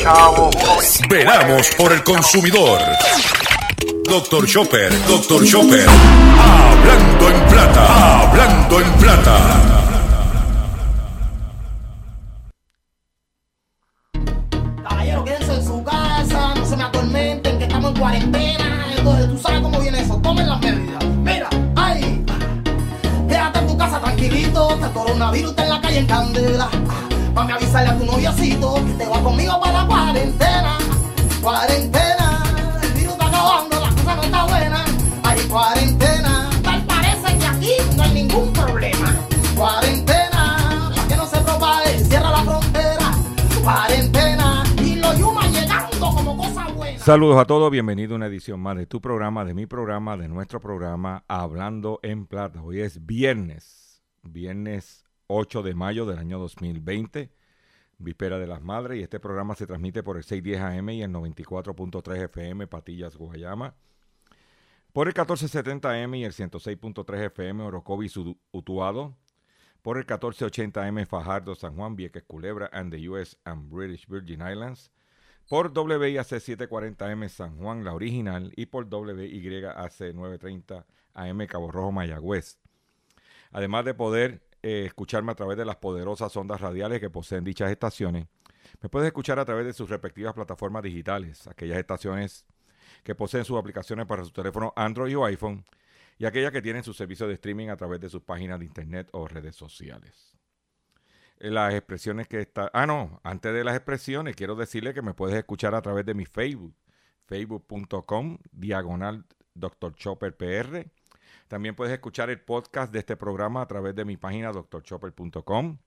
chavo. Velamos por el consumidor. Doctor Chopper, Doctor Chopper. Hablando en plata, hablando en plata. Caballero, quédense en su casa, no se me atormenten, que estamos en cuarentena. Entonces, tú sabes cómo viene eso, tomen las medidas. Mira, ay, quédate en tu casa tranquilito, que el coronavirus está en la calle en candela. Vamos a avisarle a tu noviocito que te va conmigo para la cuarentena. Cuarentena, el virus está acabando, la cosa no está buena. Hay cuarentena, tal parece que aquí no hay ningún problema. Cuarentena, para que no se propague, cierra la frontera. Cuarentena, y los yumas llegando como cosa buena. Saludos a todos, bienvenido a una edición más de tu programa, de mi programa, de nuestro programa Hablando en Plata. Hoy es viernes, viernes 8 de mayo del año 2020, víspera de las madres, y este programa se transmite por el 610 AM y el 94.3 FM Patillas, Guayama, por el 1470 AM y el 106.3 FM Orocovis, Utu- Utuado, por el 1480 AM Fajardo, San Juan, Vieques, Culebra, and the US and British Virgin Islands, por WIAC 740M San Juan, la original, y por WYAC 930 AM Cabo Rojo, Mayagüez. Además de poder eh, escucharme a través de las poderosas ondas radiales que poseen dichas estaciones, me puedes escuchar a través de sus respectivas plataformas digitales, aquellas estaciones que poseen sus aplicaciones para su teléfono Android o iPhone, y aquellas que tienen su servicio de streaming a través de sus páginas de internet o redes sociales las expresiones que está. Ah, no, antes de las expresiones, quiero decirle que me puedes escuchar a través de mi Facebook, facebook.com, diagonal Dr. Chopper PR. También puedes escuchar el podcast de este programa a través de mi página drchopper.com.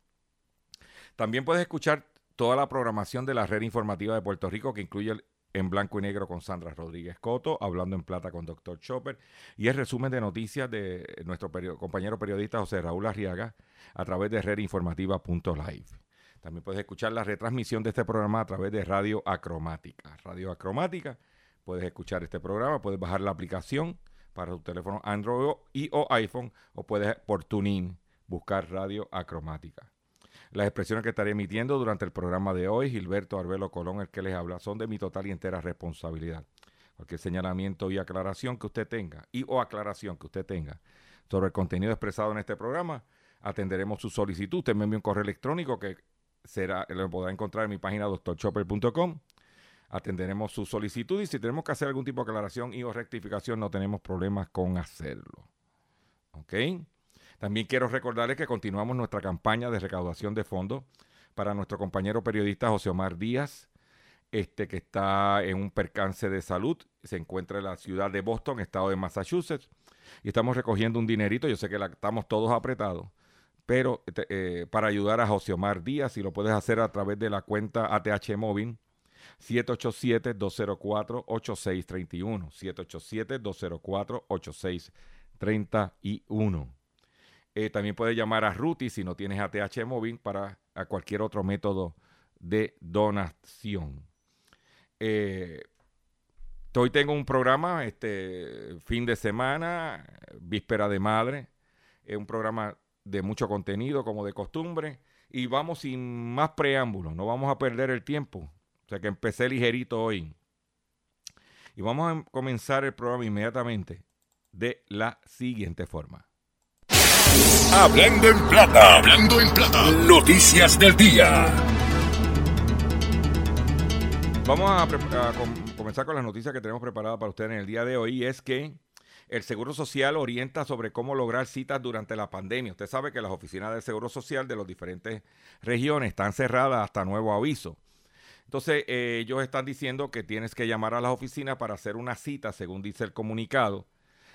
También puedes escuchar toda la programación de la red informativa de Puerto Rico, que incluye en blanco y negro con Sandra Rodríguez Coto, hablando en plata con Dr. Chopper, y el resumen de noticias de nuestro compañero periodista José Raúl Arriaga a través de redinformativa.live. También puedes escuchar la retransmisión de este programa a través de Radio Acromática. Radio Acromática, puedes escuchar este programa, puedes bajar la aplicación para tu teléfono Android y o iPhone, o puedes por TuneIn buscar Radio Acromática. Las expresiones que estaré emitiendo durante el programa de hoy, Gilberto Arbelo Colón, el que les habla, son de mi total y entera responsabilidad. Cualquier señalamiento y aclaración que usted tenga, y o aclaración que usted tenga sobre el contenido expresado en este programa, atenderemos su solicitud. Usted me envía un correo electrónico que será, lo podrá encontrar en mi página doctorchopper.com. Atenderemos su solicitud y si tenemos que hacer algún tipo de aclaración y o rectificación, no tenemos problemas con hacerlo. ¿Ok? También quiero recordarles que continuamos nuestra campaña de recaudación de fondos para nuestro compañero periodista José Omar Díaz, este que está en un percance de salud, se encuentra en la ciudad de Boston, estado de Massachusetts, y estamos recogiendo un dinerito, yo sé que estamos todos apretados, pero este, eh, para ayudar a José Omar Díaz, y lo puedes hacer a través de la cuenta ATH Móvil 787-204-8631, 787-204-8631. Eh, también puedes llamar a Ruti si no tienes ATH móvil para a cualquier otro método de donación. Eh, hoy tengo un programa, este fin de semana, víspera de madre, es un programa de mucho contenido como de costumbre y vamos sin más preámbulos, no vamos a perder el tiempo, o sea que empecé ligerito hoy. Y vamos a comenzar el programa inmediatamente de la siguiente forma. Hablando en plata, hablando en plata. Noticias del día. Vamos a, pre- a com- comenzar con las noticias que tenemos preparadas para ustedes en el día de hoy. Es que el Seguro Social orienta sobre cómo lograr citas durante la pandemia. Usted sabe que las oficinas del Seguro Social de las diferentes regiones están cerradas hasta nuevo aviso. Entonces, eh, ellos están diciendo que tienes que llamar a las oficinas para hacer una cita, según dice el comunicado.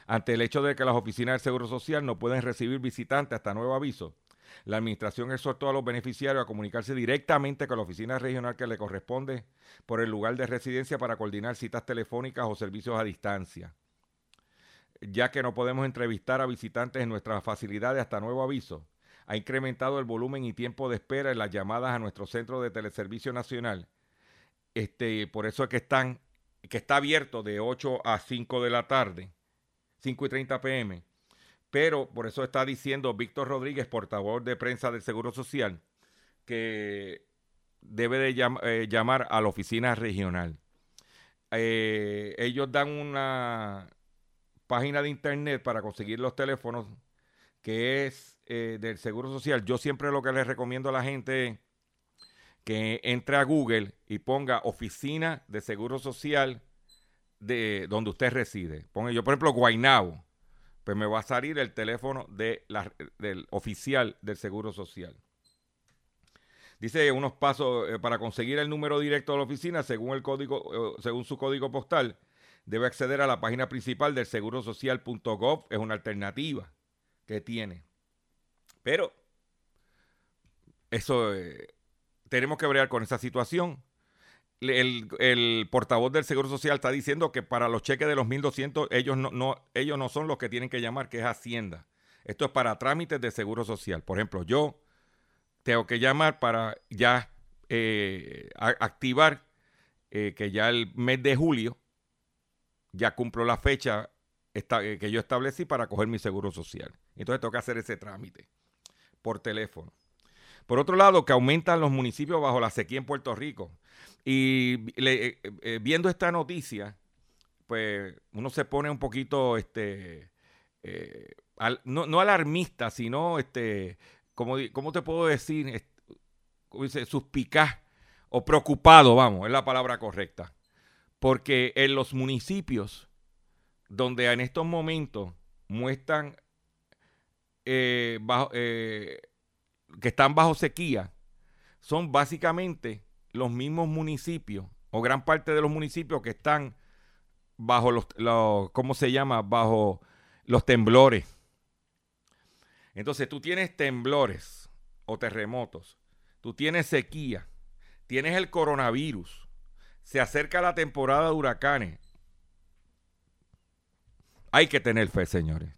Ante el hecho de que las oficinas del Seguro Social no pueden recibir visitantes hasta nuevo aviso, la administración exhortó a los beneficiarios a comunicarse directamente con la oficina regional que le corresponde por el lugar de residencia para coordinar citas telefónicas o servicios a distancia. Ya que no podemos entrevistar a visitantes en nuestras facilidades hasta nuevo aviso, ha incrementado el volumen y tiempo de espera en las llamadas a nuestro centro de teleservicio nacional. Este, por eso es que están, que está abierto de 8 a 5 de la tarde, 5 y 30 pm. Pero por eso está diciendo Víctor Rodríguez, portavoz de prensa del Seguro Social, que debe de eh, llamar a la oficina regional. Eh, ellos dan una página de internet para conseguir los teléfonos que es eh, del Seguro Social. Yo siempre lo que les recomiendo a la gente que entre a Google y ponga oficina de Seguro Social de donde usted reside. Ponga yo, por ejemplo, Guaynabo. Pues me va a salir el teléfono de la, del oficial del Seguro Social. Dice unos pasos eh, para conseguir el número directo de la oficina según el código, eh, según su código postal, debe acceder a la página principal del segurosocial.gov. Es una alternativa que tiene. Pero eso eh, tenemos que bregar con esa situación. El, portavoz del Seguro Social está diciendo que para los cheques de los 1.200 ellos no, ellos no son los que tienen que llamar, que es Hacienda. Esto es para trámites de Seguro Social. Por ejemplo, yo tengo que llamar para ya eh, activar eh, que ya el mes de julio ya cumplo la fecha eh, que yo establecí para coger mi seguro social. Entonces tengo que hacer ese trámite por teléfono. Por otro lado, que aumentan los municipios bajo la sequía en Puerto Rico. Y viendo esta noticia, pues uno se pone un poquito, este, no, no, alarmista, sino este, ¿cómo te puedo decir? Dice, suspicaz o preocupado, vamos, es la palabra correcta. Porque en los municipios donde en estos momentos muestran eh, eh, que están bajo sequía, son básicamente los mismos municipios o gran parte de los municipios que están bajo los, los ¿cómo se llama? Bajo los temblores. Entonces tú tienes temblores o terremotos, tú tienes sequía, tienes el coronavirus, se acerca la temporada de huracanes. Hay que tener fe, señores.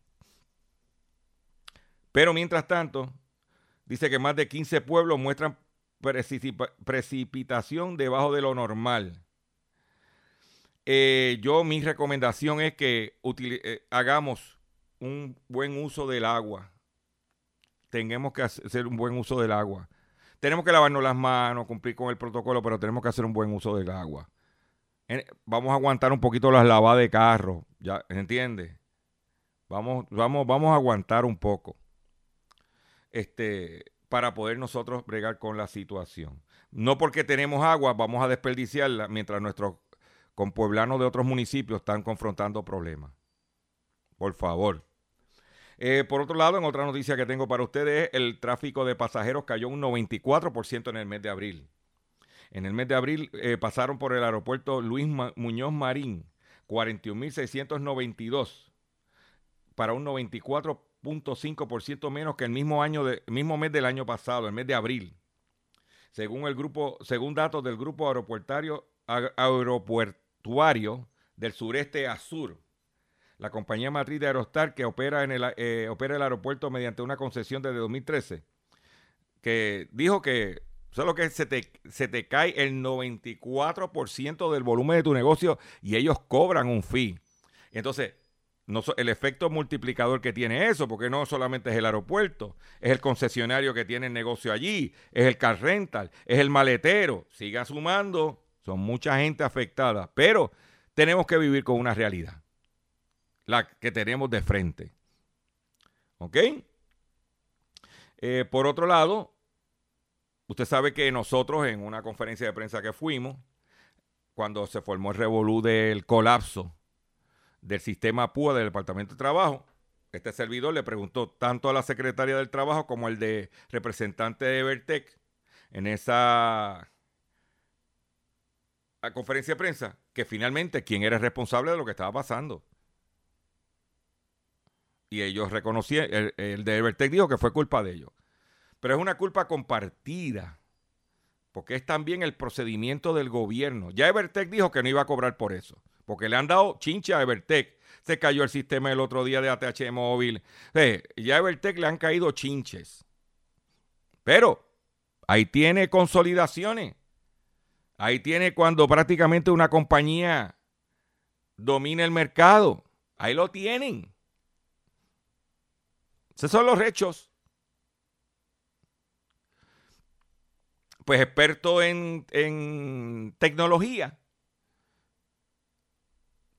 Pero mientras tanto, dice que más de 15 pueblos muestran precipitación debajo de lo normal. Eh, yo mi recomendación es que eh, hagamos un buen uso del agua tenemos que hacer un buen uso del agua. Tenemos que lavarnos las manos, cumplir con el protocolo, pero tenemos que hacer un buen uso del agua. Vamos a aguantar un poquito las lavadas de carro, ¿ya? ¿Entiendes? Vamos, vamos, vamos a aguantar un poco. Este, para poder nosotros bregar con la situación. No porque tenemos agua, vamos a desperdiciarla mientras nuestros compueblanos de otros municipios están confrontando problemas. Por favor. Eh, por otro lado, en otra noticia que tengo para ustedes, el tráfico de pasajeros cayó un 94% en el mes de abril. En el mes de abril eh, pasaron por el aeropuerto Luis Muñoz Marín 41.692 para un 94.5% menos que el mismo año mismo mes del año pasado, el mes de abril. Según el grupo, según datos del grupo aeropuertario aeropuertuario del sureste a sur la compañía matriz de Aerostar que opera, en el, eh, opera el aeropuerto mediante una concesión desde 2013, que dijo que solo que se te, se te cae el 94% del volumen de tu negocio y ellos cobran un fee. Entonces, no, el efecto multiplicador que tiene eso, porque no solamente es el aeropuerto, es el concesionario que tiene el negocio allí, es el car rental, es el maletero, siga sumando, son mucha gente afectada, pero tenemos que vivir con una realidad la que tenemos de frente. ¿Ok? Eh, por otro lado, usted sabe que nosotros en una conferencia de prensa que fuimos, cuando se formó el revolú del colapso del sistema PUA del Departamento de Trabajo, este servidor le preguntó tanto a la secretaria del Trabajo como al de representante de Evertec en esa conferencia de prensa que finalmente quién era responsable de lo que estaba pasando y ellos reconocieron, el, el de Evertech dijo que fue culpa de ellos. Pero es una culpa compartida, porque es también el procedimiento del gobierno. Ya Evertech dijo que no iba a cobrar por eso, porque le han dado chincha a Evertech. Se cayó el sistema el otro día de ATH móvil. ya a Evertech le han caído chinches. Pero ahí tiene consolidaciones. Ahí tiene cuando prácticamente una compañía domina el mercado. Ahí lo tienen. Esos son los hechos. pues expertos en, en tecnología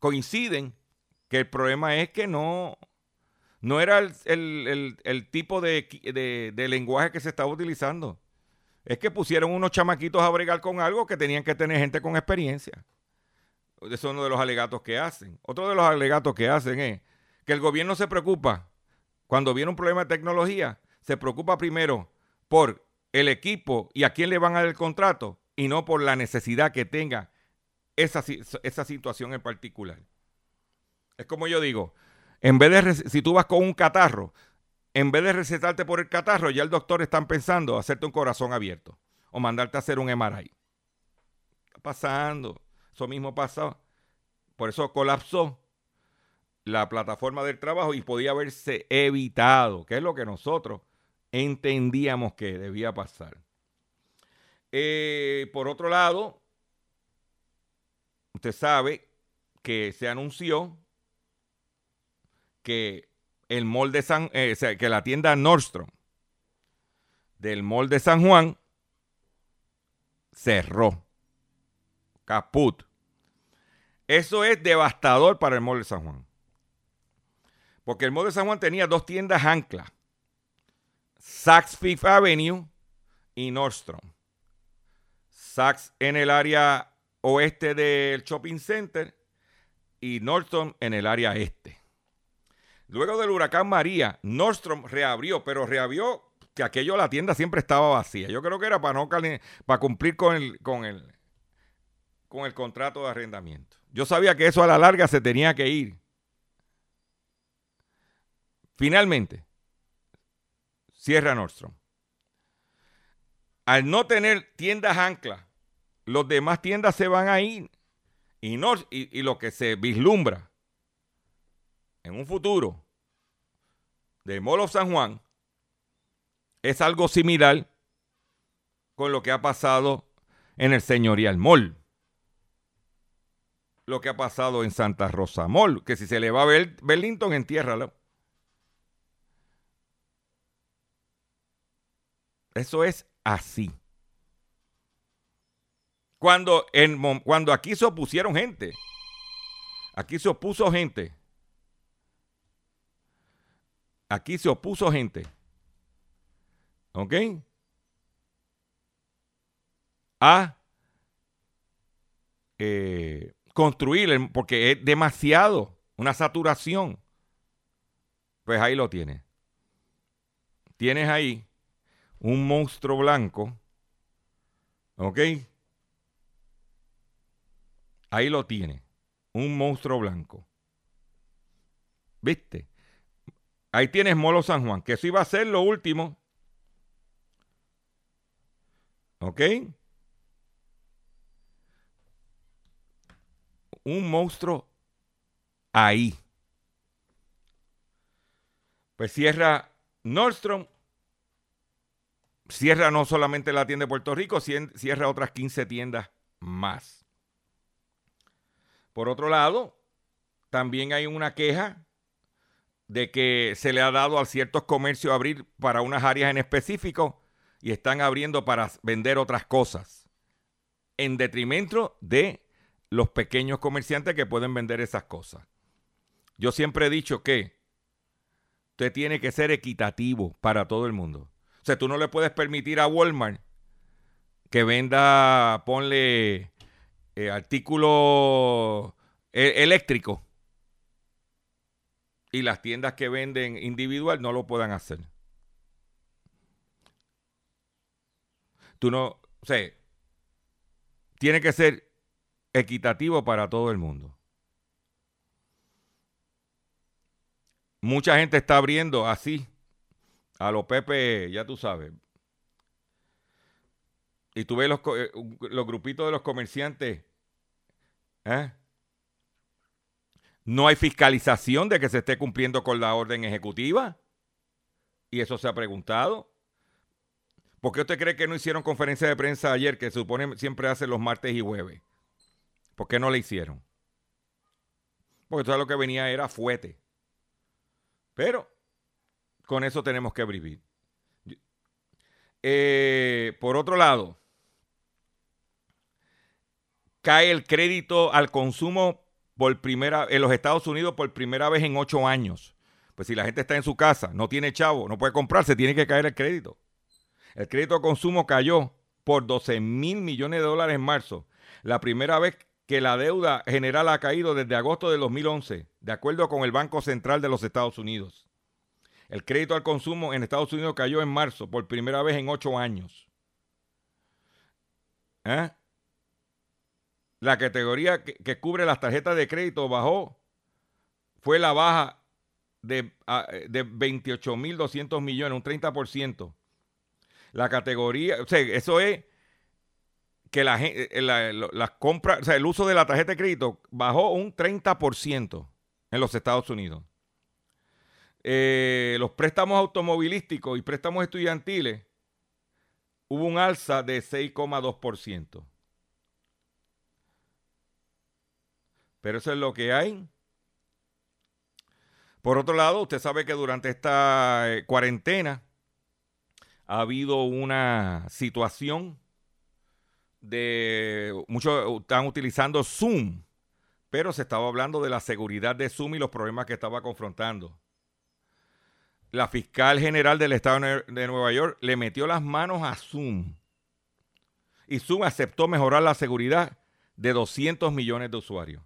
coinciden que el problema es que no, no era el, tipo de, lenguaje que se estaba utilizando. Es que pusieron unos chamaquitos a bregar con algo que tenían que tener gente con experiencia. Eso es uno de los alegatos que hacen. Otro de los alegatos que hacen es que el gobierno se preocupa, cuando viene un problema de tecnología, se preocupa primero por el equipo y a quién le van a dar el contrato y no por la necesidad que tenga esa, esa situación en particular. Es como yo digo, en vez de, si tú vas con un catarro, en vez de recetarte por el catarro, ya el doctor está pensando hacerte un corazón abierto o mandarte a hacer un MRI. Está pasando. Eso mismo pasó. Por eso colapsó la plataforma del trabajo y podía haberse evitado, que es lo que nosotros entendíamos que debía pasar. Eh, por otro lado, usted sabe que se anunció que el eh, que la tienda Nordstrom del mall de San Juan cerró. Caput. Eso es devastador para el mall de San Juan. Porque el mall de San Juan tenía dos tiendas ancla. Saks Fifth Avenue y Nordstrom. Saks en el área oeste del shopping center y Nordstrom en el área este. Luego del huracán María, Nordstrom reabrió, pero reabrió que aquello la tienda siempre estaba vacía. Yo creo que era para no para cumplir con el, con el con el contrato de arrendamiento. Yo sabía que eso a la larga se tenía que ir. Finalmente, cierra Nordstrom. Al no tener tiendas anclas, los demás tiendas se van a ir. Y, y lo que se vislumbra en un futuro de Mall of San Juan es algo similar con lo que ha pasado en el señorial Mall. Lo que ha pasado en Santa Rosa Mall, que si se le va a ver Burlington, entiérralo. Eso es así. Cuando, en, cuando aquí se opusieron gente, aquí se opuso gente Aquí se opuso gente. ¿Ok? A eh, construir, porque es demasiado, una saturación. Pues ahí lo tienes. Tienes ahí un monstruo blanco. ¿Ok? Ahí lo tienes. Un monstruo blanco. ¿Viste? Ahí tienes Molo San Juan, que eso iba a ser lo último. ¿Ok? Un monstruo ahí. Pues cierra Nordstrom, cierra no solamente la tienda de Puerto Rico, cierra otras 15 tiendas más. Por otro lado, también hay una queja de que se le ha dado a ciertos comercios abrir para unas áreas en específico y están abriendo para vender otras cosas, en detrimento de los pequeños comerciantes que pueden vender esas cosas. Yo siempre he dicho que usted tiene que ser equitativo para todo el mundo. O sea, tú no le puedes permitir a Walmart que venda, ponle eh, artículos eh, y las tiendas que venden individual no lo puedan hacer. Tú no, o sea, tiene que ser equitativo para todo el mundo. Mucha gente está abriendo así, a los Pepe, ya tú sabes. Y tú ves los, eh, los grupitos de los comerciantes, ¿eh? No hay fiscalización de que se esté cumpliendo con la orden ejecutiva. Y eso se ha preguntado. ¿Por qué usted cree que no hicieron conferencia de prensa ayer, que se supone siempre hacen los martes y jueves? ¿Por qué no le hicieron? Porque todo lo que venía era fuete. Pero con eso tenemos que vivir. Eh, por otro lado, cae el crédito al consumo por primera en los Estados Unidos por primera vez en ocho años. Pues si la gente está en su casa, no tiene chavo, no puede comprarse, tiene que caer el crédito. El crédito al consumo cayó por 12 mil millones de dólares en marzo. La primera vez que la deuda general ha caído desde agosto de 2011, de acuerdo con el Banco Central de los Estados Unidos. El crédito al consumo en Estados Unidos cayó en marzo por primera vez en ocho años. ¿Eh? La categoría que, cubre las tarjetas de crédito bajó, fue la baja de, de 28.200 millones, un 30%. La categoría, o sea, eso es que la, eh, las compras, o sea, el uso de la tarjeta de crédito bajó un 30% en los Estados Unidos. Eh, los préstamos automovilísticos y préstamos estudiantiles hubo un alza de 6,2%. Pero eso es lo que hay. Por otro lado, usted sabe que durante esta eh, cuarentena ha habido una situación de muchos están utilizando Zoom, pero se estaba hablando de la seguridad de Zoom y los problemas que estaba confrontando. La fiscal general del estado de Nueva York le metió las manos a Zoom y Zoom aceptó mejorar la seguridad de 200 millones de usuarios.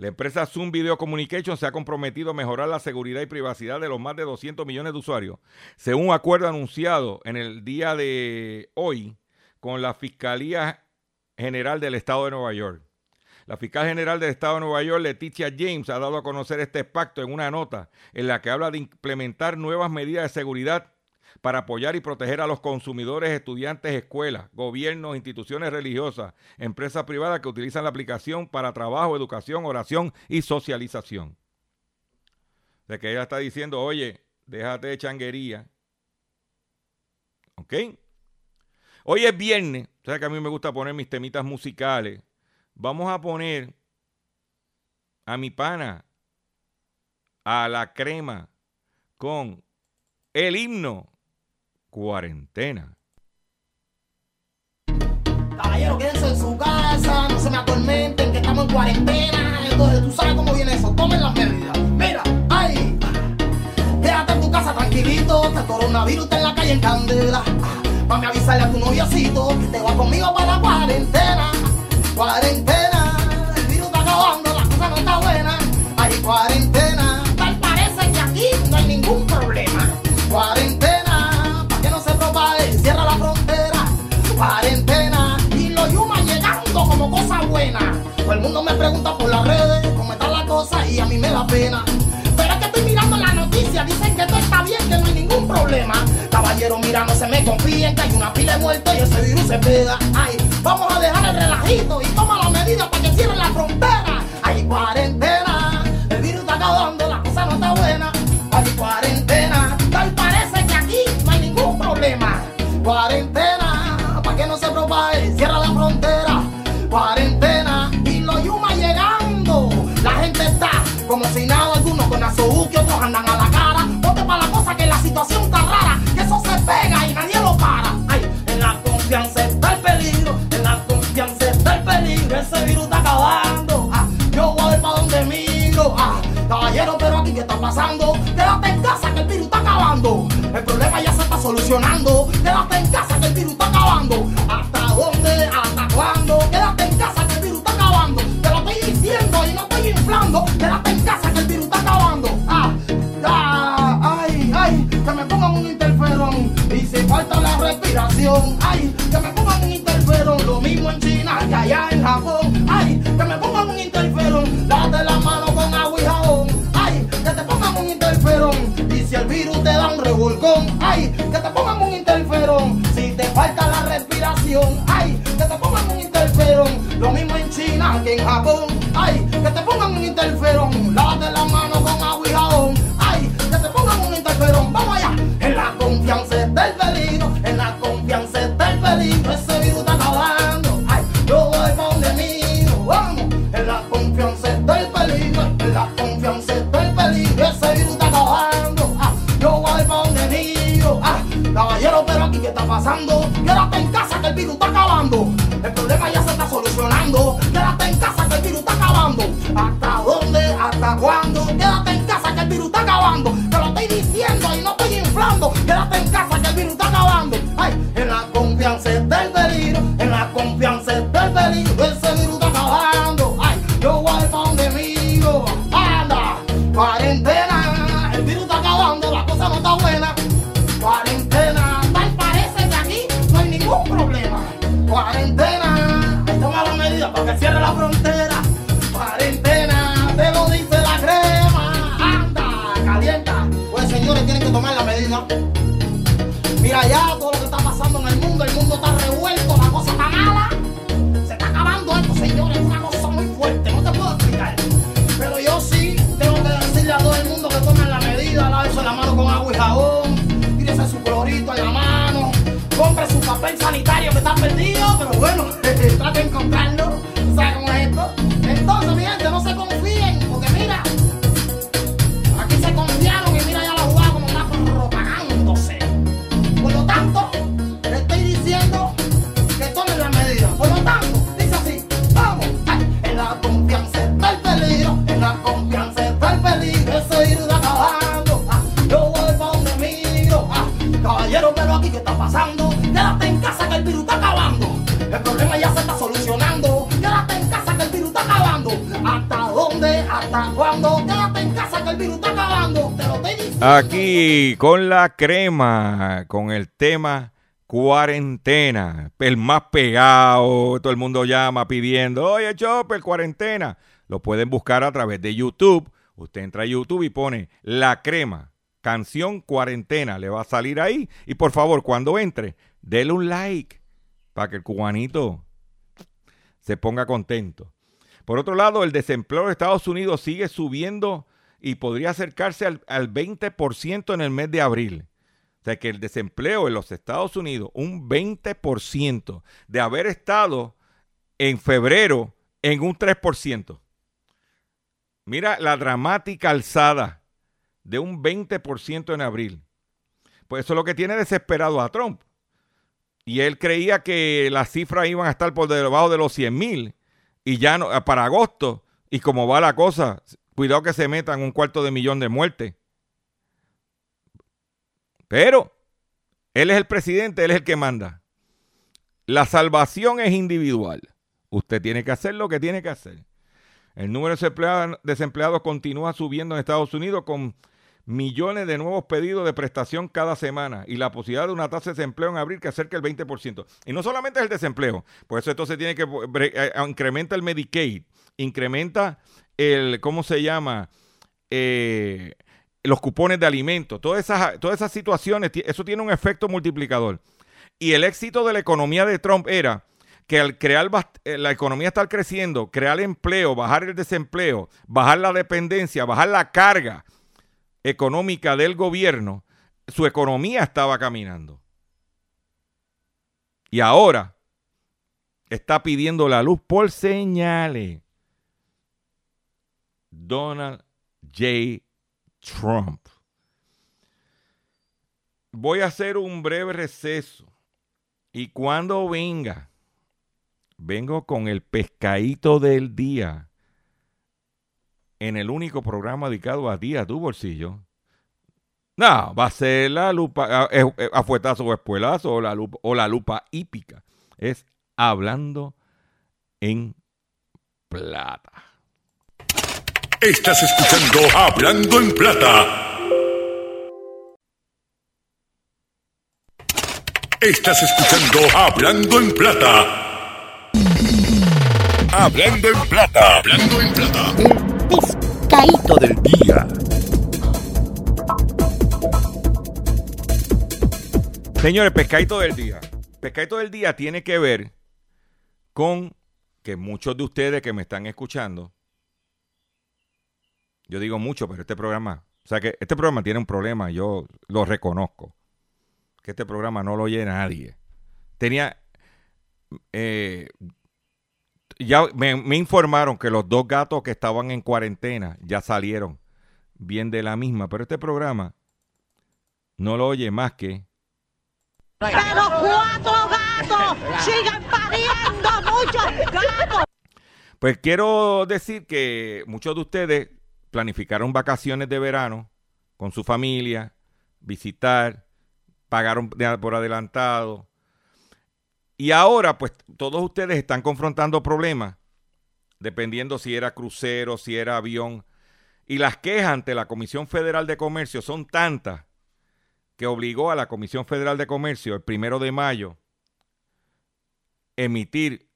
La empresa Zoom Video Communication se ha comprometido a mejorar la seguridad y privacidad de los más de 200 millones de usuarios, según un acuerdo anunciado en el día de hoy con la Fiscalía General del Estado de Nueva York. La fiscal general del Estado de Nueva York, Leticia James, ha dado a conocer este pacto en una nota en la que habla de implementar nuevas medidas de seguridad para apoyar y proteger a los consumidores, estudiantes, escuelas, gobiernos, instituciones religiosas, empresas privadas que utilizan la aplicación para trabajo, educación, oración y socialización. De que ella está diciendo, oye, déjate de changuería. ¿Ok? Hoy es viernes, o que a mí me gusta poner mis temitas musicales. Vamos a poner a mi pana, a la crema, con el himno cuarentena. Caballero, quédense en su casa, no se me atormenten que estamos en cuarentena. Entonces tú sabes cómo viene eso, tomen las medidas. Mira, ay, quédate en tu casa tranquilito, este coronavirus está en la calle en candela. Mami, avisarle a tu noviocito que te va conmigo para la cuarentena. Cuarentena, el virus está acabando, la cosa no está buena. Hay cuarentena, tal parece que aquí no hay ningún problema. Cuarentena El mundo me pregunta por las redes cómo está la cosa y a mí me da pena. Pero es que estoy mirando la noticia, dicen que todo está bien, que no hay ningún problema. Caballero, mira, no se me confíen que hay una pila de muertos y ese virus se pega. Ay, vamos a dejar el relajito y toma Quédate en casa que el virus está acabando. El problema ya se está solucionando. Quédate en casa que el virus está acabando. Respiración, Quédate en casa que el virus está acabando. El problema ya se está solucionando. Quédate en casa que el virus está acabando. ¿Hasta dónde? ¿Hasta cuándo? Aquí con la crema, con el tema cuarentena, el más pegado, todo el mundo llama pidiendo, oye Chopper, cuarentena. Lo pueden buscar a través de YouTube. Usted entra a YouTube y pone la crema, canción cuarentena, le va a salir ahí. Y por favor, cuando entre, dele un like para que el cubanito se ponga contento. Por otro lado, el desempleo de Estados Unidos sigue subiendo y podría acercarse al, al 20% en el mes de abril. O sea que el desempleo en los Estados Unidos, un 20% de haber estado en febrero en un 3%. Mira la dramática alzada de un 20% en abril. Pues eso es lo que tiene desesperado a Trump. Y él creía que las cifras iban a estar por debajo de los 100 mil y ya no, para agosto. Y como va la cosa, cuidado que se metan un cuarto de millón de muertes. Pero él es el presidente, él es el que manda. La salvación es individual. Usted tiene que hacer lo que tiene que hacer. El número de desempleados, continúa subiendo en Estados Unidos con millones de nuevos pedidos de prestación cada semana y la posibilidad de una tasa de desempleo en abril que acerca el 20%. Y no solamente es el desempleo, por eso entonces tiene que eh, incrementa el Medicaid, incrementa el, ¿cómo se llama? Eh, los cupones de alimentos, todas esas, todas esas situaciones, eso tiene un efecto multiplicador. Y el éxito de la economía de Trump era que al crear la economía estar creciendo, crear empleo, bajar el desempleo, bajar la dependencia, bajar la carga económica del gobierno, su economía estaba caminando. Y ahora está pidiendo la luz por señales. Donald J. Trump. Voy a hacer un breve receso. Y cuando venga, vengo con el pescadito del día en el único programa dedicado a ti, a tu bolsillo. No, va a ser la lupa, a, fuetazo o espuelazo o la, lupa, o la lupa hípica. Es hablando en plata. Estás escuchando Hablando en Plata. Estás escuchando Hablando en Plata. Hablando en Plata. Hablando en Plata. pescadito del día. Señores, pescadito del día. Pescadito del día tiene que ver con que muchos de ustedes que me están escuchando, yo digo mucho, pero este programa, o sea que este programa tiene un problema, yo lo reconozco, que este programa no lo oye nadie. Tenía, eh, ya me, me, informaron que los dos gatos que estaban en cuarentena ya salieron bien de la misma, pero este programa no lo oye más que... Pero cuatro gatos sigan pariendo muchos gatos. Pues quiero decir que muchos de ustedes planificaron vacaciones de verano con su familia, visitar, pagaron por adelantado. Y ahora, pues todos ustedes están confrontando problemas, dependiendo si era crucero, si era avión. Y las quejas ante la Comisión Federal de Comercio son tantas que obligó a la Comisión Federal de Comercio el primero de mayo emitir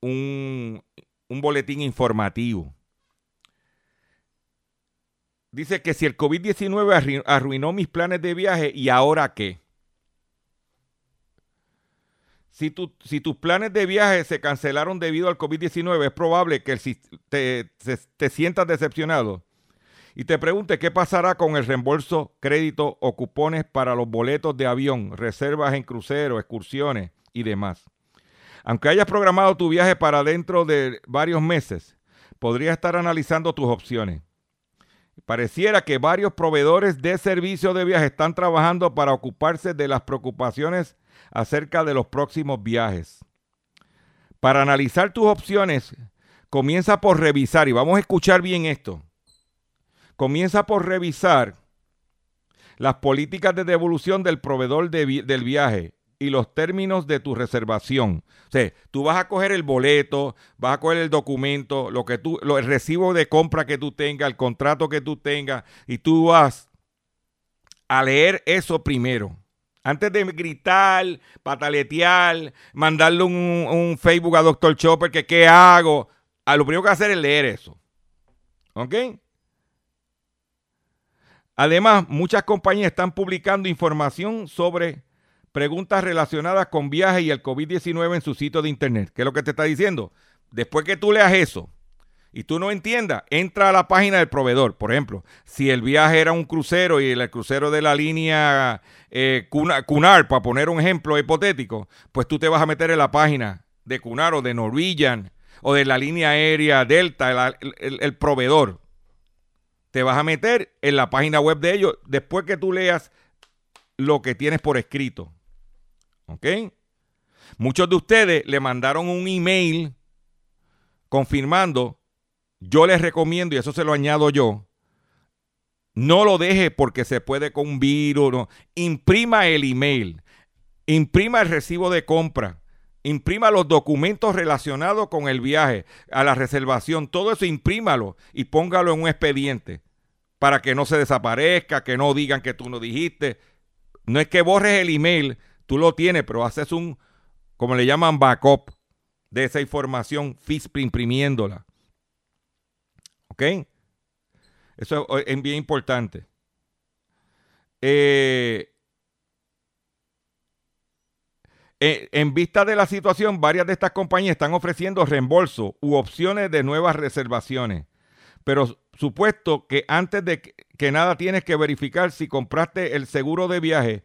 un, un boletín informativo. Dice que si el COVID-19 arruinó mis planes de viaje, ¿y ahora qué? Si, tus planes de viaje se cancelaron debido al COVID-19, es probable que te, sientas decepcionado y te pregunte qué pasará con el reembolso, crédito o cupones para los boletos de avión, reservas en cruceros, excursiones y demás. Aunque hayas programado tu viaje para dentro de varios meses, podrías estar analizando tus opciones. Pareciera que varios proveedores de servicios de viaje están trabajando para ocuparse de las preocupaciones acerca de los próximos viajes. Para analizar tus opciones, comienza por revisar, y vamos a escuchar bien esto, comienza por revisar las políticas de devolución del proveedor del viaje y los términos de tu reservación. O sea, tú vas a coger el boleto, vas a coger el documento, lo que tú, el recibo de compra que tú tengas, el contrato que tú tengas, y tú vas a leer eso primero. Antes de gritar, pataletear, mandarle un, Facebook a Dr. Chopper que qué hago, a lo primero que hacer es leer eso. ¿Ok? Además, muchas compañías están publicando información sobre preguntas relacionadas con viajes y el COVID-19 en su sitio de internet. ¿Qué es lo que te está diciendo? Después que tú leas eso y tú no entiendas, entra a la página del proveedor. Por ejemplo, si el viaje era un crucero y el crucero de la línea eh, Cunar, para poner un ejemplo hipotético, pues tú te vas a meter en la página de Cunar o de Norwegian o de la línea aérea Delta, el proveedor. Te vas a meter en la página web de ellos después que tú leas lo que tienes por escrito. ¿Ok? Muchos de ustedes le mandaron un email confirmando, yo les recomiendo, y eso se lo añado yo, no lo deje porque se puede con un virus, no. imprima el email, imprima el recibo de compra, imprima los documentos relacionados con el viaje, a la reservación, todo eso imprímalo y póngalo en un expediente para que no se desaparezca, que no digan que tú no dijiste. No es que borres el email, tú lo tienes, pero haces un, como le llaman, backup de esa información FISP imprimiéndola. ¿Ok? Eso es bien importante. Eh, eh, en vista de la situación, varias de estas compañías están ofreciendo reembolso u opciones de nuevas reservaciones. Pero supuesto que antes de que nada tienes que verificar si compraste el seguro de viaje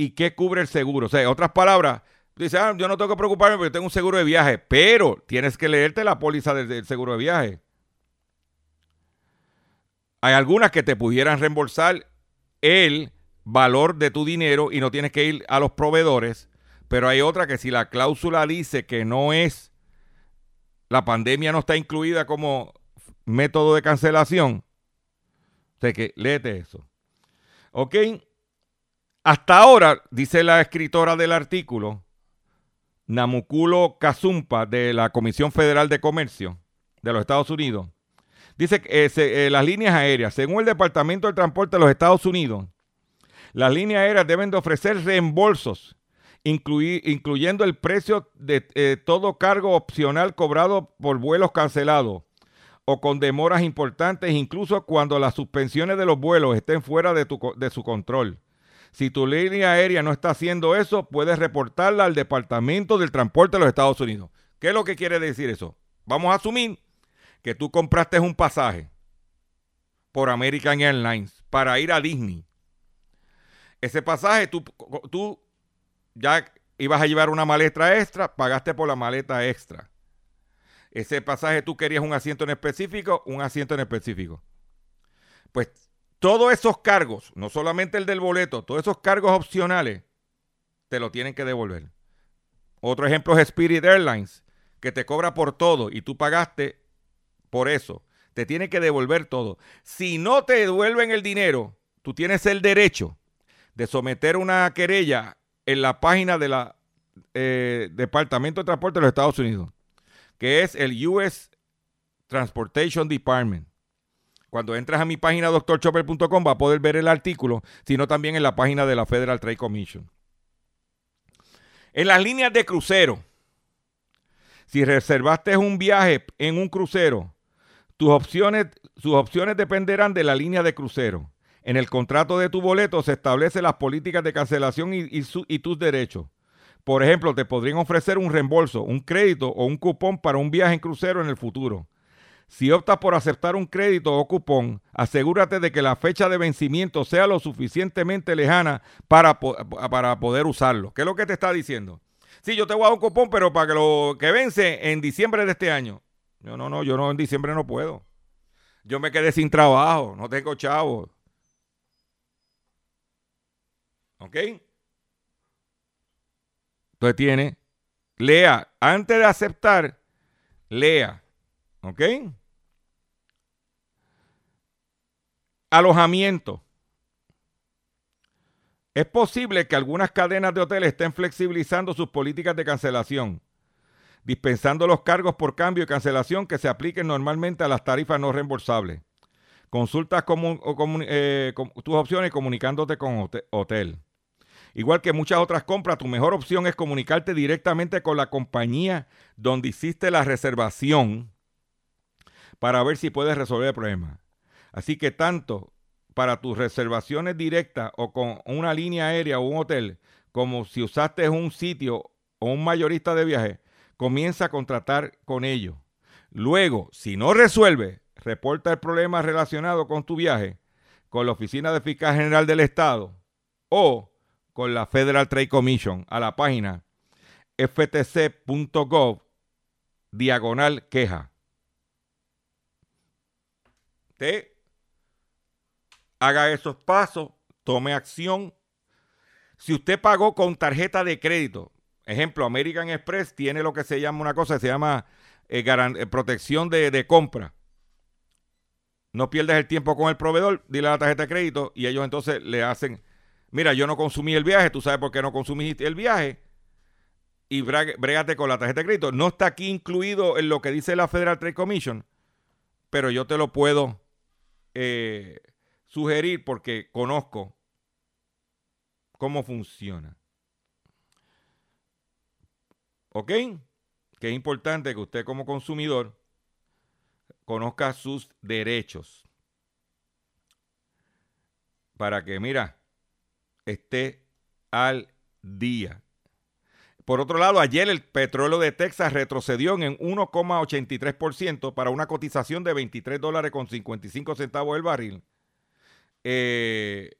y qué cubre el seguro. O sea, en otras palabras, dices, ah, yo no tengo que preocuparme porque tengo un seguro de viaje, pero tienes que leerte la póliza del, seguro de viaje. Hay algunas que te pudieran reembolsar el valor de tu dinero y no tienes que ir a los proveedores, pero hay otra que si la cláusula dice que no es, la pandemia no está incluida como método de cancelación, o sea que léete eso. ¿Ok? Hasta ahora, dice la escritora del artículo, Namukulo Kazumpa, de la Comisión Federal de Comercio de los Estados Unidos, dice que eh, eh, las líneas aéreas, según el Departamento de Transporte de los Estados Unidos, las líneas aéreas deben de ofrecer reembolsos, incluyendo el precio de eh, todo cargo opcional cobrado por vuelos cancelados o con demoras importantes, incluso cuando las suspensiones de los vuelos estén fuera de, de su control. Si tu línea aérea no está haciendo eso, puedes reportarla al Departamento del Transporte de los Estados Unidos. ¿Qué es lo que quiere decir eso? Vamos a asumir que tú compraste un pasaje por American Airlines para ir a Disney. Ese pasaje tú, tú ya ibas a llevar una maleta extra, pagaste por la maleta extra. Ese pasaje tú querías un asiento en específico, un asiento en específico. Pues todos esos cargos, no solamente el del boleto, todos esos cargos opcionales, te lo tienen que devolver. Otro ejemplo es Spirit Airlines, que te cobra por todo y tú pagaste por eso. Te tiene que devolver todo. Si no te devuelven el dinero, tú tienes el derecho de someter una querella en la página del eh, Departamento de Transporte de los Estados Unidos, que es el US Transportation Department. Cuando entras a mi página doctorchopper.com va a poder ver el artículo, sino también en la página de la Federal Trade Commission. En las líneas de crucero, si reservaste un viaje en un crucero, tus opciones, sus opciones dependerán de la línea de crucero. En el contrato de tu boleto se establecen las políticas de cancelación y, y tus derechos. Por ejemplo, te podrían ofrecer un reembolso, un crédito o un cupón para un viaje en crucero en el futuro. Si optas por aceptar un crédito o cupón, asegúrate de que la fecha de vencimiento sea lo suficientemente lejana para, para poder usarlo. ¿Qué es lo que te está diciendo? Sí, yo te voy a dar un cupón, pero para que lo que vence en diciembre de este año. No, no, no, yo no en diciembre no puedo. Yo me quedé sin trabajo, no tengo chavo. ¿Ok? Entonces tiene, lea, antes de aceptar, lea. ¿Ok? Alojamiento. Es posible que algunas cadenas de hoteles estén flexibilizando sus políticas de cancelación, dispensando los cargos por cambio y cancelación que se apliquen normalmente a las tarifas no reembolsables. Consulta eh, tus opciones comunicándote con hotel. Igual que muchas otras compras, tu mejor opción es comunicarte directamente con la compañía donde hiciste la reservación para ver si puedes resolver el problema. Así que tanto para tus reservaciones directas o con una línea aérea o un hotel, como si usaste un sitio o un mayorista de viaje, comienza a contratar con ellos. Luego, si no resuelve, reporta el problema relacionado con tu viaje con la Oficina de Fiscal General del Estado o con la Federal Trade Commission a la página ftc.gov diagonal queja. Haga esos pasos, tome acción. Si usted pagó con tarjeta de crédito, ejemplo, American Express tiene lo que se llama una cosa, se llama eh, eh, protección de, de, compra. No pierdes el tiempo con el proveedor, dile la tarjeta de crédito y ellos entonces le hacen, mira, yo no consumí el viaje, tú sabes por qué no consumiste el viaje y brégate con la tarjeta de crédito. No está aquí incluido en lo que dice la Federal Trade Commission, pero yo te lo puedo eh, sugerir porque conozco cómo funciona. ¿Ok? Que es importante que usted como consumidor conozca sus derechos. Para que, mira, esté al día. Por otro lado, ayer el petróleo de Texas retrocedió en 1,83% para una cotización de 23 dólares con 55 centavos el barril eh,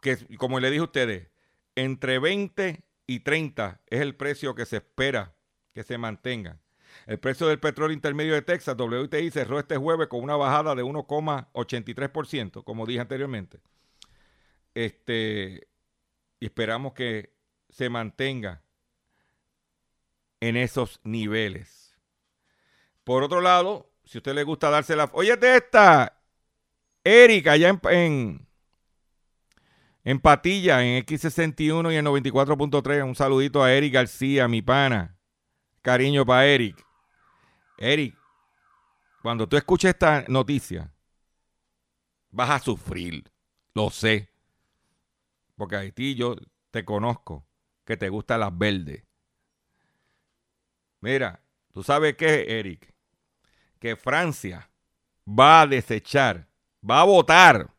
que como le dije a ustedes, entre 20 y 30 es el precio que se espera que se mantenga. El precio del petróleo intermedio de Texas, WTI, cerró este jueves con una bajada de 1,83%, como dije anteriormente. Este, y esperamos que se mantenga en esos niveles. Por otro lado, si usted le gusta darse la... Oye, esta, Eric, allá en, en, Patilla, en X61 y en 94.3. Un saludito a Eric García, mi pana. Cariño para Eric. Eric, cuando tú escuches esta noticia, vas a sufrir. Lo sé. Porque a ti yo te conozco que te gustan las verdes. Mira, tú sabes qué, Eric, que Francia va a desechar va a votar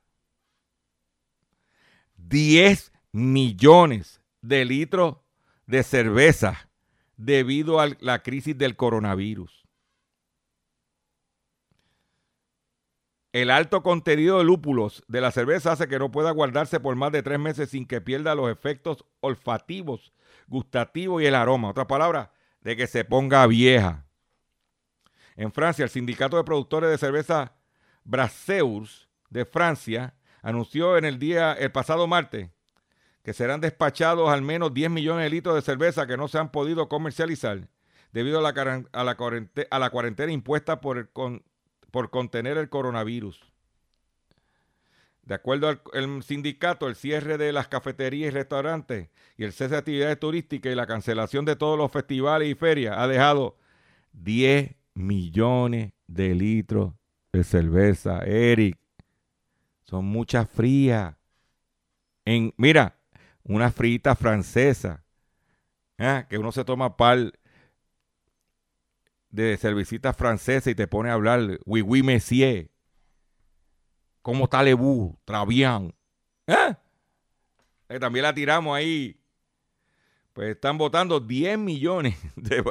10 millones de litros de cerveza debido a la crisis del coronavirus. El alto contenido de lúpulos de la cerveza hace que no pueda guardarse por más de tres meses sin que pierda los efectos olfativos, gustativos y el aroma. Otra palabra, de que se ponga vieja. En Francia, el sindicato de productores de cerveza Brasseurs de Francia anunció en el día, el pasado martes, que serán despachados al menos 10 millones de litros de cerveza que no se han podido comercializar debido a la, a la, cuarente- a la cuarentena impuesta por, el con- por contener el coronavirus. De acuerdo al el sindicato, el cierre de las cafeterías y restaurantes y el cese de actividades turísticas y la cancelación de todos los festivales y ferias ha dejado 10 millones de litros de cerveza, Eric. Son muchas frías. En, mira, una frita francesa. ah, Que uno se toma par de cervecita francesa y te pone a hablar, oui, oui, monsieur. ¿Cómo está Lebu? Travian. ¿Ah? Eh, también la tiramos ahí. Pues están votando 10 millones de,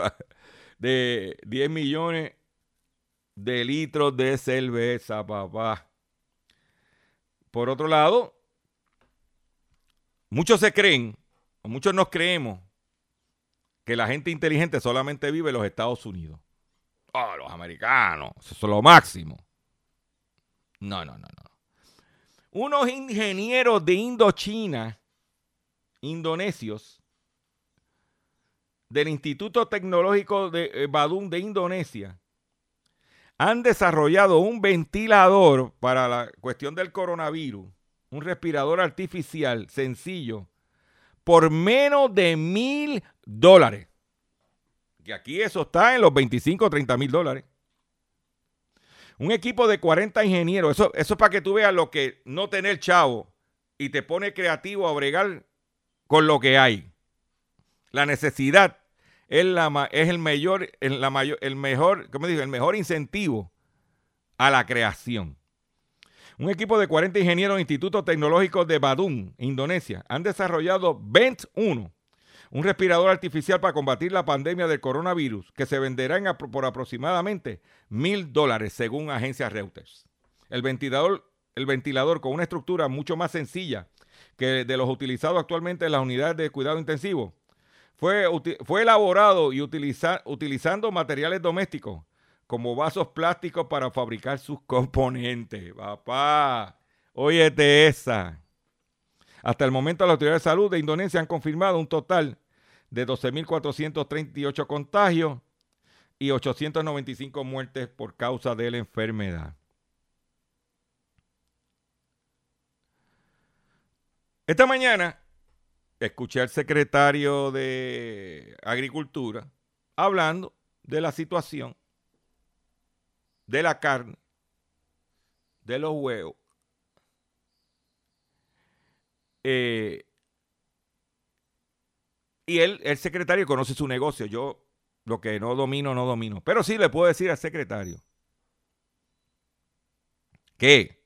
de 10 millones de litros de cerveza, papá. Por otro lado, muchos se creen, o muchos nos creemos, que la gente inteligente solamente vive en los Estados Unidos. Oh, los americanos, eso es lo máximo. No, no, no, no. Unos ingenieros de Indochina, indonesios, del Instituto Tecnológico de eh, Badum de Indonesia, han desarrollado un ventilador para la cuestión del coronavirus, un respirador artificial sencillo, por menos de mil dólares. Que aquí eso está en los 25 o 30 mil dólares. Un equipo de 40 ingenieros, eso, eso es para que tú veas lo que no tener chavo y te pone creativo a bregar con lo que hay. La necesidad es, la, es el mayor, la mayor, el mejor, ¿cómo? El mejor incentivo a la creación. Un equipo de 40 ingenieros del Instituto Tecnológico de Badum, Indonesia, han desarrollado Vent 1, un respirador artificial para combatir la pandemia del coronavirus, que se venderá por aproximadamente mil dólares, según agencia Reuters. El ventilador, el ventilador con una estructura mucho más sencilla que de los utilizados actualmente en las unidades de cuidado intensivo, fue, fue elaborado y utiliza- utilizando materiales domésticos como vasos plásticos para fabricar sus componentes. Papá, óyete esa. Hasta el momento las autoridades de salud de Indonesia han confirmado un total de 12.438 contagios y 895 muertes por causa de la enfermedad. Esta mañana escuché al secretario de Agricultura hablando de la situación de la carne, de los huevos. Eh, y él, el secretario conoce su negocio. Yo lo que no domino, no domino. Pero sí le puedo decir al secretario que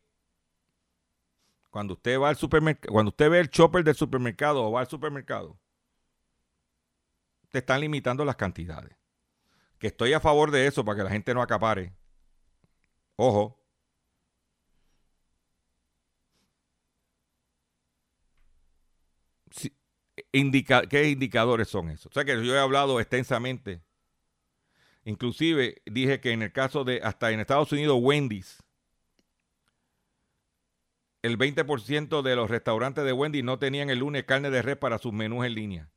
cuando usted va al supermercado, cuando usted ve el chopper del supermercado o va al supermercado, te están limitando las cantidades. Que estoy a favor de eso para que la gente no acapare. Ojo. Indica- ¿Qué indicadores son esos? O sea que yo he hablado extensamente. Inclusive dije que en el caso de, hasta en Estados Unidos, Wendy's, el 20% de los restaurantes de Wendy's no tenían el lunes carne de res para sus menús en línea.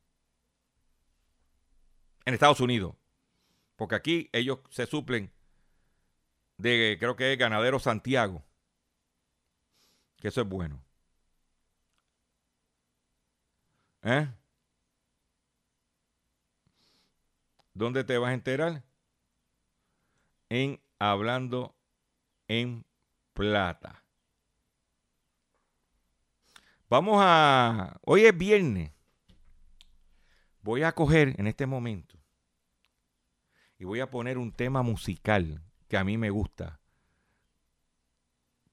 En Estados Unidos. Porque aquí ellos se suplen de, creo que es Ganadero Santiago. Que eso es bueno. ¿Eh? ¿Dónde te vas a enterar? En Hablando en Plata. Vamos a... Hoy es viernes. Voy a coger en este momento y voy a poner un tema musical que a mí me gusta.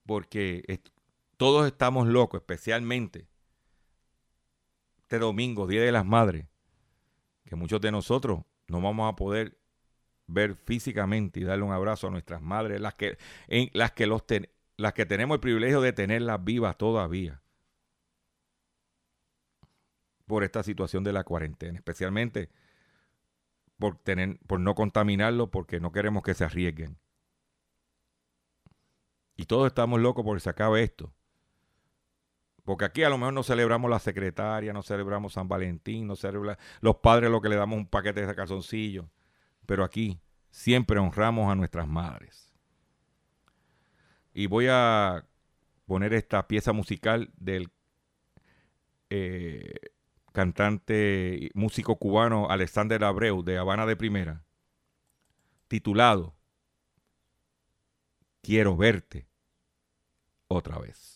Porque todos estamos locos, especialmente este domingo, Día de las Madres, que muchos de nosotros no vamos a poder ver físicamente y darle un abrazo a nuestras madres, las que, en, las que, los ten- las que tenemos el privilegio de tenerlas vivas todavía por esta situación de la cuarentena, especialmente por, tener, por no contaminarlo, porque no queremos que se arriesguen. Y todos estamos locos porque se acabe esto. Porque aquí a lo mejor no celebramos la secretaria, no celebramos San Valentín, no celebramos los padres lo que le damos un paquete de calzoncillos. pero aquí siempre honramos a nuestras madres. Y voy a poner esta pieza musical del eh, cantante y músico cubano Alexander Abreu de Habana de Primera, titulado Quiero verte otra vez.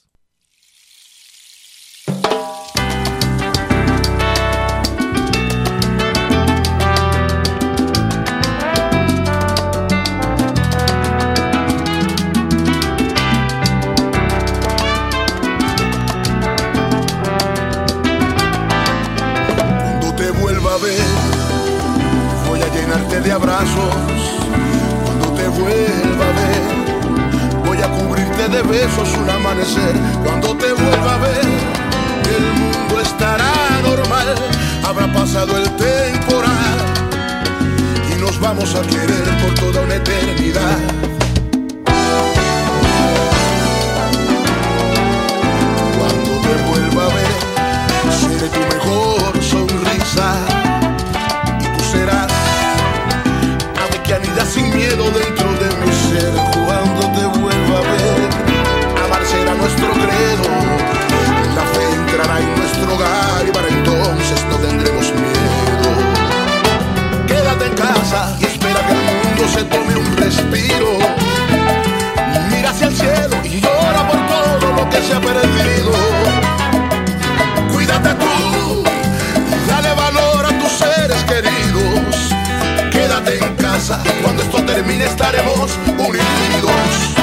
Abrazos. Cuando te vuelva a ver, voy a cubrirte de besos un amanecer. Cuando te vuelva a ver, el mundo estará normal. Habrá pasado el temporal y nos vamos a querer por toda una eternidad. Cuando te vuelva a ver, seré tu mejor sonrisa anida sin miedo dentro de mi ser. Cuando te vuelva a ver amar será nuestro credo. La fe entrará en nuestro hogar y para entonces no tendremos miedo. Quédate en casa y espera que el mundo se tome un respiro. Mira hacia el cielo y llora por todo lo que se ha perdido En casa, cuando esto termine estaremos unidos.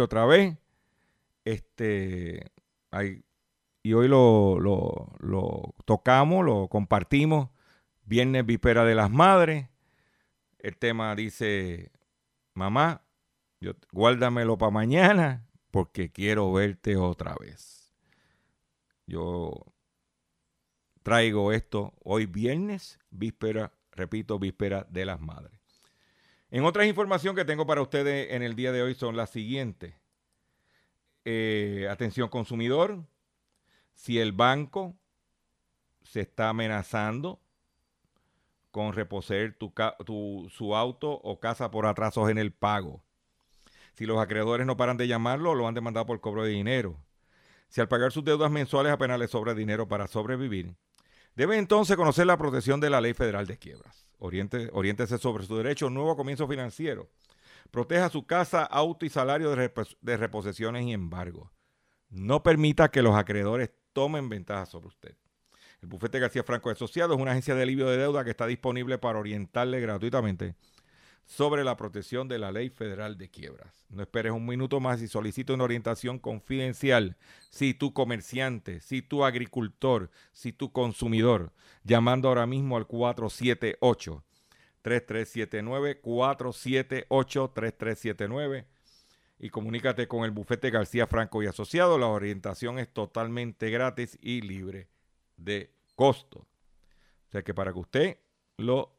Otra vez. Este, ahí, y hoy lo, lo, lo tocamos, lo compartimos. Viernes Víspera de las Madres. El tema dice, mamá, yo, guárdamelo para mañana porque quiero verte otra vez. Yo traigo esto hoy viernes, víspera, repito, víspera de las madres. En otras información que tengo para ustedes en el día de hoy son las siguientes. Eh, atención consumidor, si el banco se está amenazando con reposer su auto o casa por atrasos en el pago. Si los acreedores no paran de llamarlo, lo han demandado por cobro de dinero. Si al pagar sus deudas mensuales apenas le sobra dinero para sobrevivir, debe entonces conocer la protección de la Ley Federal de Quiebras. Oriente, oriéntese sobre su derecho a un nuevo comienzo financiero. Proteja su casa, auto y salario de, repos de reposiciones y embargo. No permita que los acreedores tomen ventaja sobre usted. El bufete García Franco Asociado es una agencia de alivio de deuda que está disponible para orientarle gratuitamente sobre la protección de la ley federal de quiebras. No esperes un minuto más y solicita una orientación confidencial si tu comerciante, si tu agricultor, si tu consumidor, llamando ahora mismo al 478 3379 478 3379 y comunícate con el bufete García Franco y Asociado. La orientación es totalmente gratis y libre de costo. O sea que para que usted lo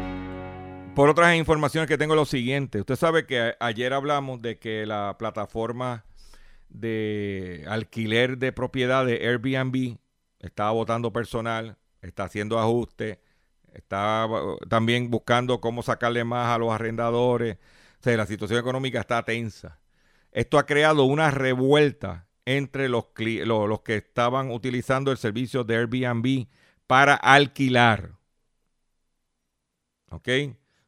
Por otras informaciones que tengo lo siguiente. Usted sabe que ayer hablamos de que la plataforma de alquiler de propiedad de Airbnb estaba votando personal, está haciendo ajustes, está también buscando cómo sacarle más a los arrendadores. O sea, la situación económica está tensa. Esto ha creado una revuelta entre los, los, los que estaban utilizando el servicio de Airbnb para alquilar. ¿Ok?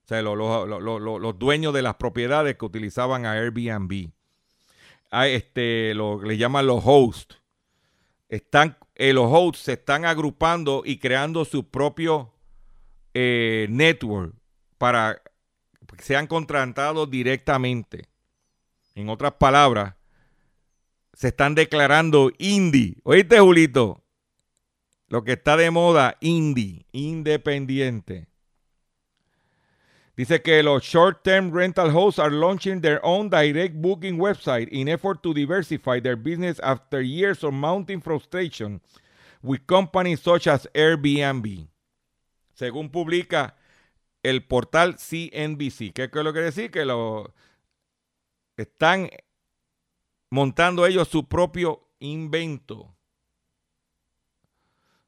O sea, los dueños de las propiedades que utilizaban a Airbnb. Este, le llaman los hosts. Están, eh, los hosts se están agrupando y creando su propio eh, network para que sean contratados directamente. En otras palabras, se están declarando indie. ¿Oíste, Julito? Lo que está de moda, indie, independiente. Dice que los short-term rental hosts are launching their own direct booking website in effort to diversify their business after years of mounting frustration with companies such as Airbnb. Según publica el portal CNBC. ¿Qué es lo que decir? Que lo están montando ellos su propio invento.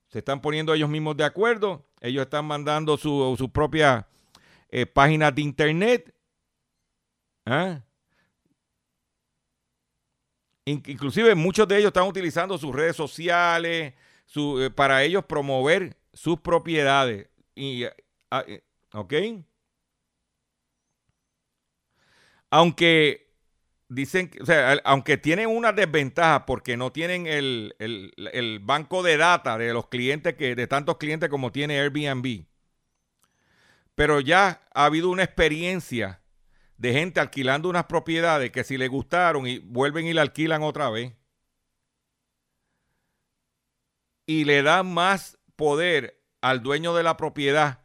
Se están poniendo ellos mismos de acuerdo. Ellos están mandando su, su propia eh, páginas de internet. ¿ah? inclusive muchos de ellos están utilizando sus redes sociales eh, para ellos promover sus propiedades. Ah, eh, ¿Ok? Aunque dicen, o sea, aunque tienen una desventaja porque no tienen el, el, banco de data de los clientes que, de tantos clientes como tiene Airbnb pero ya ha habido una experiencia de gente alquilando unas propiedades que si le gustaron y vuelven y la alquilan otra vez. Y le dan más poder al dueño de la propiedad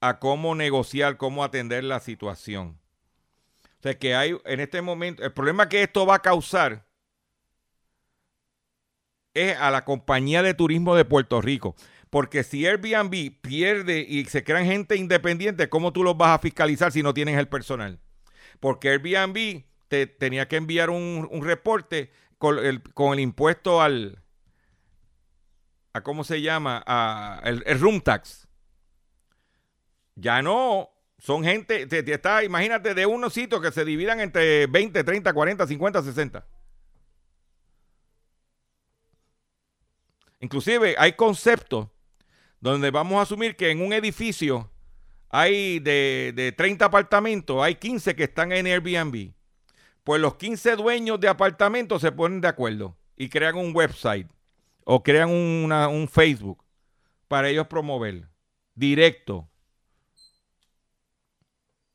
a cómo negociar, cómo atender la situación. O sea que hay en este momento, el problema que esto va a causar es a la compañía de turismo de Puerto Rico. Porque si Airbnb pierde y se crean gente independiente, ¿cómo tú los vas a fiscalizar si no tienes el personal? Porque Airbnb te tenía que enviar un, reporte con el, impuesto al, a cómo se llama, a, el, room tax. Ya no. Son gente, te, está, imagínate, de unos sitios que se dividan entre 20, 30, 40, 50, 60. Inclusive hay conceptos donde vamos a asumir que en un edificio hay de, de 30 apartamentos, hay 15 que están en Airbnb. Pues los 15 dueños de apartamentos se ponen de acuerdo y crean un website o crean una- un Facebook para ellos promover directo.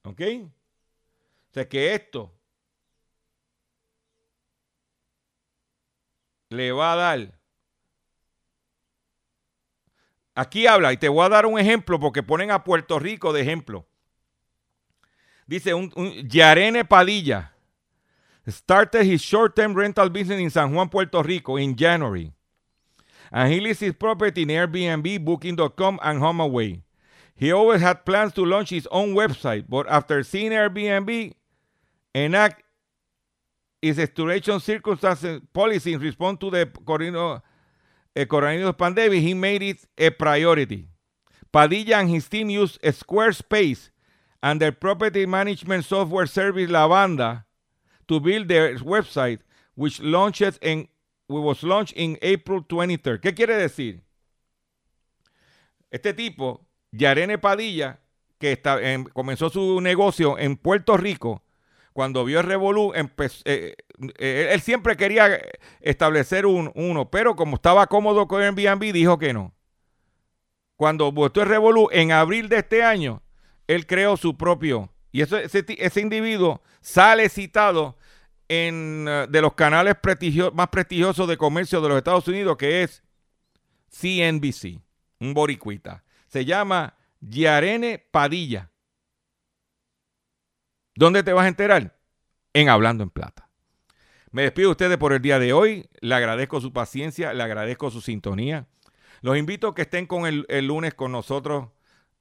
¿Ok? O sea que esto le va a dar. Aquí habla, y te voy a dar un ejemplo porque ponen a Puerto Rico de ejemplo. Dice un, Yarene Padilla started his short-term rental business in San Juan, Puerto Rico in January. And he his property in Airbnb, Booking.com, and HomeAway. He always had plans to launch his own website, but after seeing Airbnb enact its expiration circumstances policy in response to the eh, coronavirus pandemic, he made it a priority. Padilla and his team used Squarespace and their property management software service Lavanda to build their website, which launched in was launched in April 23rd. ¿Qué quiere decir? Este tipo, Yarene Padilla, que comenzó su negocio en Puerto Rico, cuando vio el Revolú, eh, él siempre quería establecer un, uno, pero como estaba cómodo con Airbnb, dijo que no. Cuando votó el Revolú, en abril de este año, él creó su propio. Y ese, individuo sale citado en, eh, de los canales más prestigiosos de comercio de los Estados Unidos, que es CNBC, un boricuita. Se llama Yarene Padilla. ¿Dónde te vas a enterar? En Hablando en Plata. Me despido de ustedes por el día de hoy. Le agradezco su paciencia, le agradezco su sintonía. Los invito a que estén con el, lunes con nosotros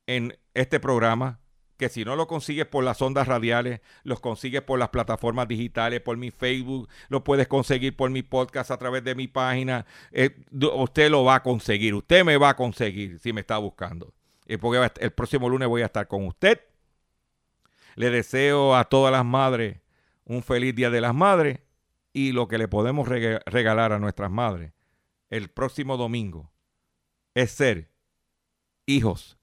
en este programa, que si no lo consigues por las ondas radiales, los consigues por las plataformas digitales, por mi Facebook, lo puedes conseguir por mi podcast a través de mi página. Eh, usted lo va a conseguir, usted me va a conseguir si me está buscando. Eh, porque el próximo lunes voy a estar con usted. Le deseo a todas las madres un feliz Día de las Madres y lo que le podemos rega- regalar a nuestras madres el próximo domingo es ser hijos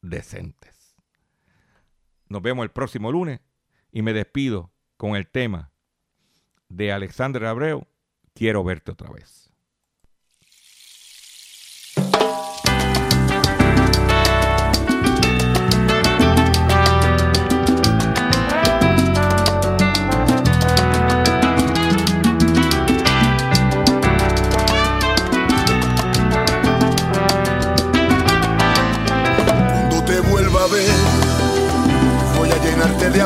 decentes. Nos vemos el próximo lunes y me despido con el tema de Alexander Abreu, Quiero verte otra vez.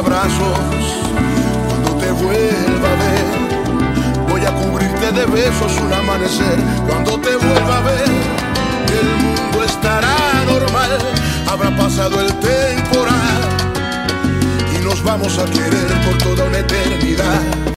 Abrazos. Cuando te vuelva a ver, voy a cubrirte de besos un amanecer. Cuando te vuelva a ver, el mundo estará normal. Habrá pasado el temporal y nos vamos a querer por toda una eternidad.